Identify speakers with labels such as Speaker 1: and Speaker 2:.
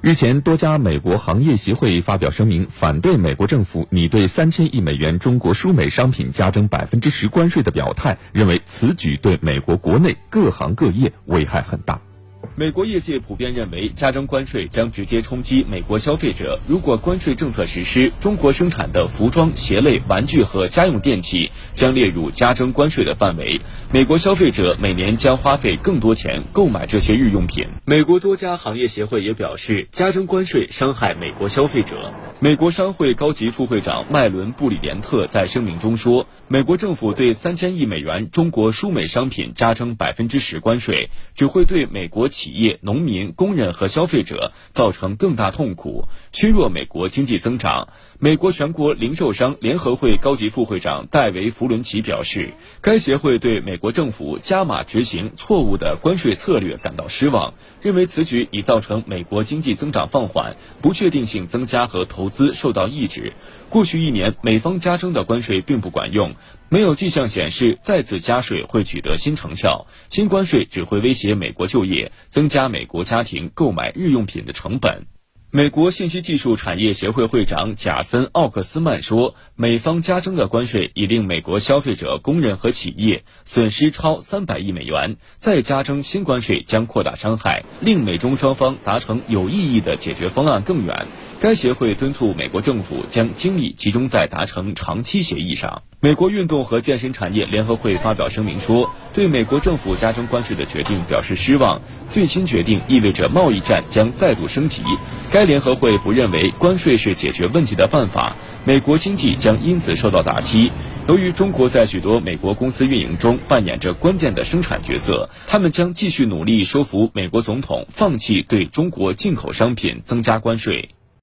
Speaker 1: 日前，多家美国行业协会发表声明，反对美国政府拟对三千亿美元中国输美商品加征百分之十关税的表态，认为此举对美国国内各行各业危害很大。
Speaker 2: 美国业界普遍认为，加征关税将直接冲击美国消费者。如果关税政策实施，中国生产的服装、鞋类、玩具和家用电器将列入加征关税的范围。美国消费者每年将花费更多钱购买这些日用品。美国多家行业协会也表示，加征关税伤害美国消费者。美国商会高级副会长麦伦布里连特在声明中说，美国政府对三千亿美元中国输美商品加征百分之十关税，只会对美国企企业、农民、工人和消费者造成更大痛苦，削弱美国经济增长。美国全国零售商联合会高级副会长戴维·弗伦奇表示，该协会对美国政府加码执行错误的关税策略感到失望，认为此举已造成美国经济增长放缓、不确定性增加和投资受到抑制。过去一年，美方加征的关税并不管用，没有迹象显示再次加税会取得新成效。新关税只会威胁美国就业，增加美国家庭购买日用品的成本。美国信息技术产业协会会长贾森·奥克斯曼说：“美方加征的关税已令美国消费者、工人和企业损失超三百亿美元，再加征新关税将扩大伤害，令美中双方达成有意义的解决方案更远。”该协会敦促美国政府将精力集中在达成长期协议上。美国运动和健身产业联合会发表声明说，对美国政府加征关税的决定表示失望。最新决定意味着贸易战将再度升级。该联合会不认为关税是解决问题的办法，美国经济将因此受到打击。由于中国在许多美国公司运营中扮演着关键的生产角色，他们将继续努力说服美国总统放弃对中国进口商品增加关税。